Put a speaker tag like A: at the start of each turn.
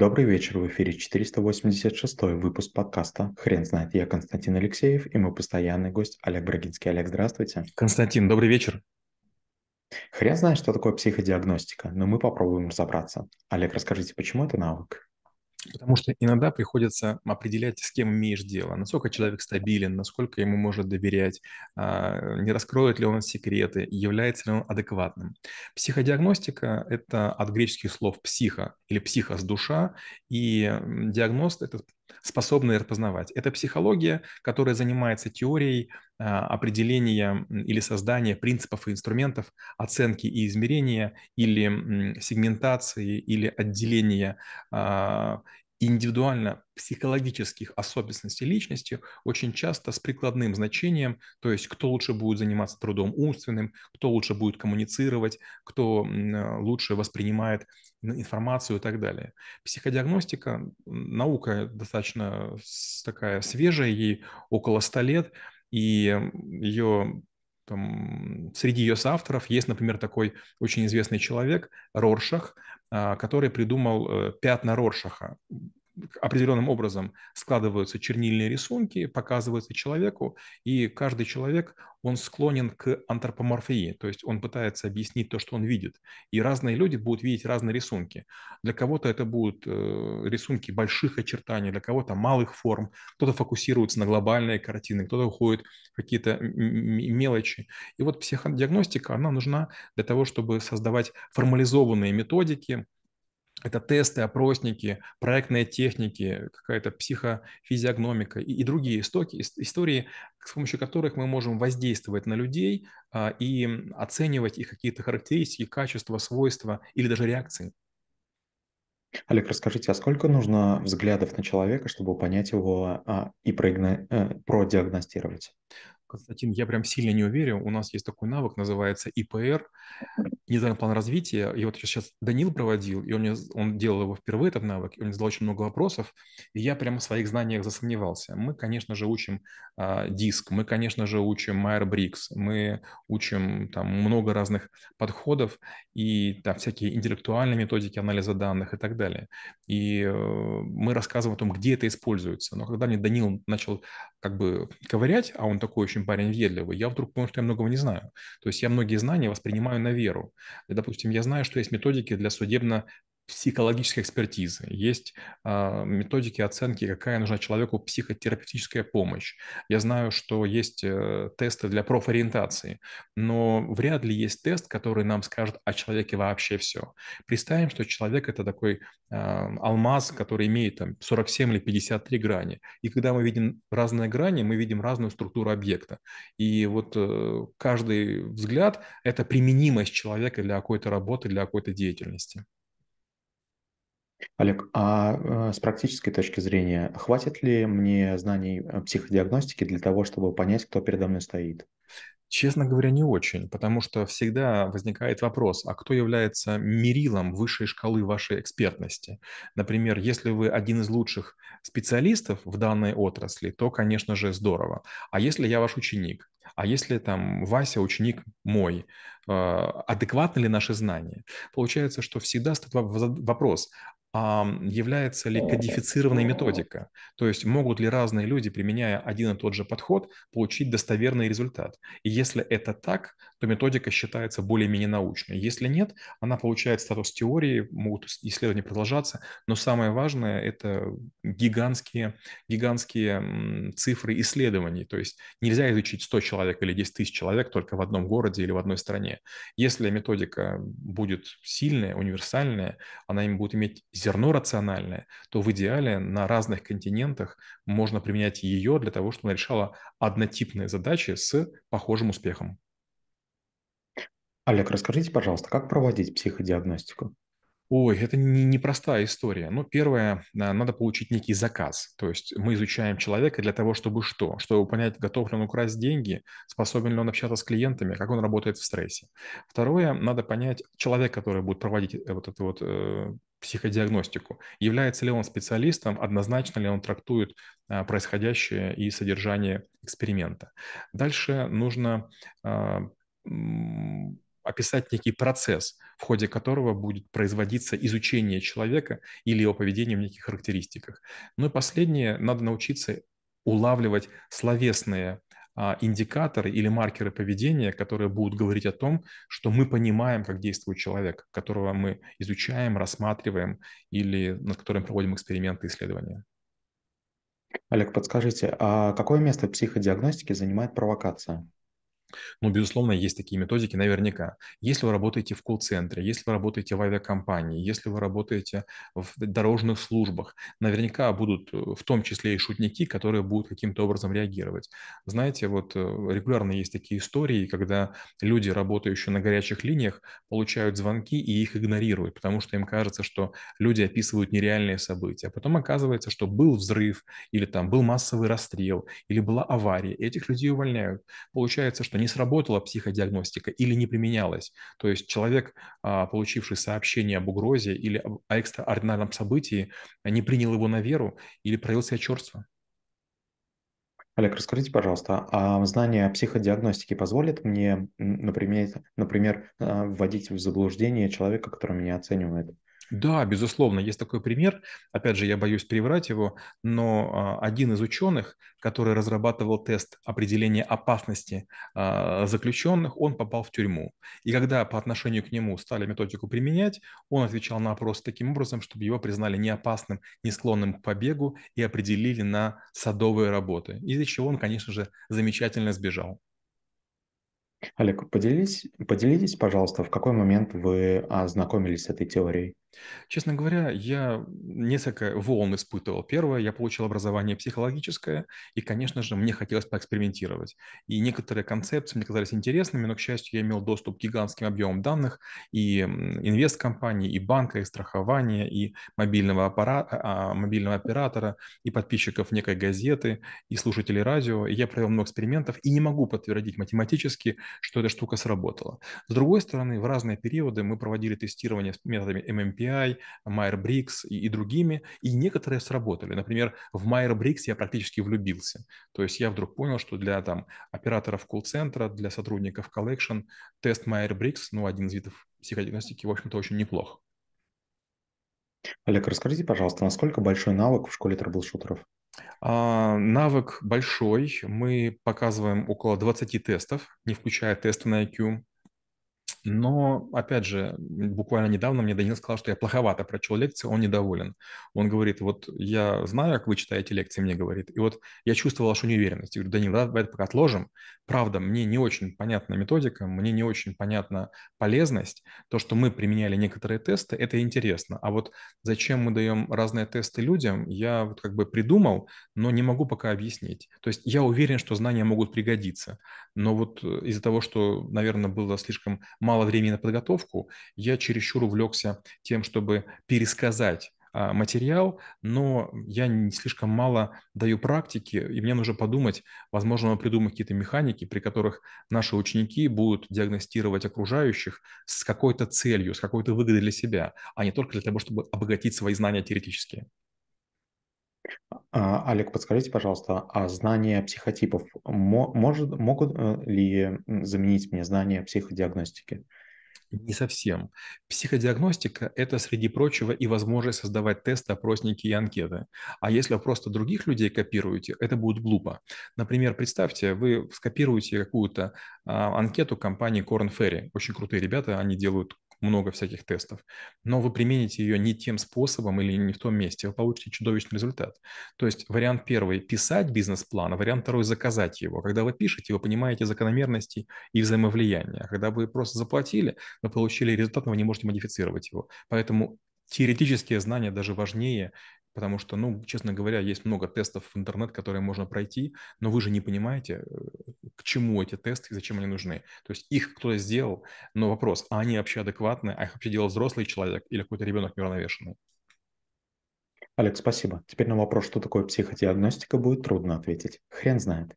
A: Добрый вечер, в эфире 486 выпуск подкаста «Хрен знает». Я Константин Алексеев и мой постоянный гость Олег Брагинский. Олег, здравствуйте.
B: Константин, добрый вечер.
A: Хрен знает, что такое психодиагностика, но мы попробуем разобраться. Олег, расскажите, почему это навык?
B: Потому что иногда приходится определять, с кем имеешь дело, насколько человек стабилен, насколько ему может доверять, а, не раскроет ли он секреты, является ли он адекватным. Психодиагностика – это от греческих слов «психо» или «психос» – душа, и диагност – это способные распознавать. Это психология, которая занимается теорией определения или создания принципов и инструментов оценки и измерения или сегментации или отделения а, индивидуально психологических особенностей личности очень часто с прикладным значением, то есть кто лучше будет заниматься трудом умственным, кто лучше будет коммуницировать, кто лучше воспринимает информацию и так далее. Психодиагностика, наука достаточно такая свежая, ей около 100 лет, и ее там, среди ее соавторов есть, например, такой очень известный человек Роршах, а, который придумал э, пятна Роршаха определенным образом складываются чернильные рисунки, показываются человеку, и каждый человек, он склонен к антропоморфии, то есть он пытается объяснить то, что он видит. И разные люди будут видеть разные рисунки. Для кого-то это будут э, рисунки больших очертаний, для кого-то малых форм, кто-то фокусируется на глобальные картины, кто-то уходит в какие-то мелочи. И вот психодиагностика, она нужна для того, чтобы создавать формализованные методики, это тесты, опросники, проектные техники, какая-то психофизиогномика и, и другие истоки, истории, с помощью которых мы можем воздействовать на людей а, и оценивать их какие-то характеристики, качества, свойства или даже реакции.
A: Олег, расскажите, а сколько нужно взглядов на человека, чтобы понять его а, и проигно... э, продиагностировать?
B: Константин, я прям сильно не уверен. У нас есть такой навык, называется ИПР, индивидуальный план развития. И вот сейчас Данил проводил, и он, мне, он делал его впервые, этот навык, и он задал очень много вопросов, и я прямо в своих знаниях засомневался. Мы, конечно же, учим а, диск, мы, конечно же, учим Майер Брикс, мы учим там много разных подходов и там всякие интеллектуальные методики анализа данных и так далее. И э, мы рассказываем о том, где это используется. Но когда мне Данил начал как бы ковырять, а он такой очень парень въедливый, я вдруг понял, что я многого не знаю. То есть я многие знания воспринимаю на веру. И, допустим, я знаю, что есть методики для судебно психологической экспертизы, есть э, методики оценки, какая нужна человеку психотерапевтическая помощь. Я знаю, что есть э, тесты для профориентации, но вряд ли есть тест, который нам скажет о человеке вообще все. Представим, что человек это такой э, алмаз, который имеет там 47 или 53 грани. И когда мы видим разные грани, мы видим разную структуру объекта. И вот э, каждый взгляд – это применимость человека для какой-то работы, для какой-то деятельности.
A: Олег, а э, с практической точки зрения, хватит ли мне знаний э, психодиагностики для того, чтобы понять, кто передо мной стоит?
B: Честно говоря, не очень, потому что всегда возникает вопрос, а кто является мерилом высшей шкалы вашей экспертности? Например, если вы один из лучших специалистов в данной отрасли, то, конечно же, здорово. А если я ваш ученик? А если там Вася ученик мой, э, адекватны ли наши знания? Получается, что всегда стоит вопрос, является ли кодифицированной методика. То есть могут ли разные люди, применяя один и тот же подход, получить достоверный результат. И если это так, то методика считается более-менее научной. Если нет, она получает статус теории, могут исследования продолжаться, но самое важное – это гигантские, гигантские цифры исследований. То есть нельзя изучить 100 человек или 10 тысяч человек только в одном городе или в одной стране. Если методика будет сильная, универсальная, она им будет иметь зерно рациональное, то в идеале на разных континентах можно применять ее для того, чтобы она решала однотипные задачи с похожим успехом.
A: Олег, расскажите, пожалуйста, как проводить психодиагностику?
B: Ой, это не непростая история. Ну, первое, а, надо получить некий заказ. То есть мы изучаем человека для того, чтобы что? Чтобы понять, готов ли он украсть деньги, способен ли он общаться с клиентами, как он работает в стрессе. Второе, надо понять, человек, который будет проводить э, вот эту вот э, психодиагностику, является ли он специалистом, однозначно ли он трактует э, происходящее и содержание эксперимента. Дальше нужно э, описать некий процесс, в ходе которого будет производиться изучение человека или его поведения в неких характеристиках. Ну и последнее, надо научиться улавливать словесные а, индикаторы или маркеры поведения, которые будут говорить о том, что мы понимаем, как действует человек, которого мы изучаем, рассматриваем или над которым проводим эксперименты, исследования.
A: Олег, подскажите, а какое место в психодиагностике занимает провокация?
B: Ну, безусловно, есть такие методики наверняка. Если вы работаете в колл-центре, если вы работаете в авиакомпании, если вы работаете в дорожных службах, наверняка будут э, в том числе и шутники, которые будут каким-то образом реагировать. Знаете, вот э, регулярно есть такие истории, когда люди, работающие на горячих линиях, получают звонки и их игнорируют, потому что им кажется, что люди описывают нереальные события. А потом оказывается, что был взрыв, или там был массовый расстрел, или была авария. Этих людей увольняют. Получается, что не сработала психодиагностика или не применялась. То есть человек, а, получивший сообщение об угрозе или об экстраординарном событии, не принял его на веру или проявил себя черство.
A: Олег, расскажите, пожалуйста, а знание психодиагностики позволит мне, например, например, вводить в заблуждение человека, который меня оценивает?
B: Да, безусловно, есть такой пример. Опять же, я боюсь переврать его, но а, один из ученых, который разрабатывал тест определения опасности а, заключенных, он попал в тюрьму. И когда по отношению к нему стали методику применять, он отвечал на опрос таким образом, чтобы его признали неопасным, не склонным к побегу и определили на садовые работы, из-за чего он, конечно же, замечательно сбежал.
A: Олег, поделитесь, поделитесь, пожалуйста, в какой момент вы ознакомились с этой теорией?
B: Честно говоря, я несколько волн испытывал. Первое, я получил образование психологическое, и, конечно же, мне хотелось поэкспериментировать. И некоторые концепции мне казались интересными, но, к счастью, я имел доступ к гигантским объемам данных и инвесткомпаний, и банка, и страхования, и мобильного, аппарата, мобильного оператора, и подписчиков некой газеты, и слушателей радио. И я провел много экспериментов и не могу подтвердить математически, что эта штука сработала. С другой стороны, в разные периоды мы проводили тестирование с методами MMPI, Myers-Briggs и, и другими, и некоторые сработали. Например, в Myers-Briggs я практически влюбился. То есть я вдруг понял, что для там, операторов колл-центра, для сотрудников collection тест Myers-Briggs, ну, один из видов психодиагностики, в общем-то, очень неплох.
A: Олег, расскажите, пожалуйста, насколько большой навык в школе трэблшутеров?
B: А, навык большой. Мы показываем около 20 тестов, не включая тесты на IQ. Но, опять же, буквально недавно мне Данил сказал, что я плоховато прочел лекции, он недоволен. Он говорит, вот я знаю, как вы читаете лекции, мне говорит, и вот я чувствовал вашу неуверенность. Я говорю, Данил, давай это пока отложим. Правда, мне не очень понятна методика, мне не очень понятна полезность. То, что мы применяли некоторые тесты, это интересно. А вот зачем мы даем разные тесты людям, я вот как бы придумал, но не могу пока объяснить. То есть я уверен, что знания могут пригодиться. Но вот из-за того, что, наверное, было слишком мало времени на подготовку, я чересчур увлекся тем, чтобы пересказать а, материал, но я не слишком мало даю практики, и мне нужно подумать, возможно, придумать какие-то механики, при которых наши ученики будут диагностировать окружающих с какой-то целью, с какой-то выгодой для себя, а не только для того, чтобы обогатить свои знания теоретические.
A: А, Олег, подскажите, пожалуйста, а знания психотипов может, могут э, ли заменить мне знания психодиагностики?
B: Не совсем. Психодиагностика– это, среди прочего, и возможность создавать тесты, опросники и анкеты. А если вы просто других людей копируете, это будет глупо. Например, представьте, вы скопируете какую-то а, анкету компании Corn Ferry. Очень крутые ребята, они делают много всяких тестов, но вы примените ее не тем способом или не в том месте, вы получите чудовищный результат. То есть вариант первый – писать бизнес-план, а вариант второй – заказать его. Когда вы пишете, вы понимаете закономерности и взаимовлияния. Когда вы просто заплатили, вы получили результат, но вы не можете модифицировать его. Поэтому теоретические знания даже важнее, потому что, ну, честно говоря, есть много тестов в интернет, которые можно пройти, но вы же не понимаете, э, к чему эти тесты и зачем они нужны. То есть их кто-то сделал, но вопрос, а они вообще адекватны, а их вообще делал взрослый человек или какой-то ребенок неуравновешенный?
A: Олег, спасибо. Теперь на вопрос, что такое психодиагностика, будет трудно ответить. Хрен знает.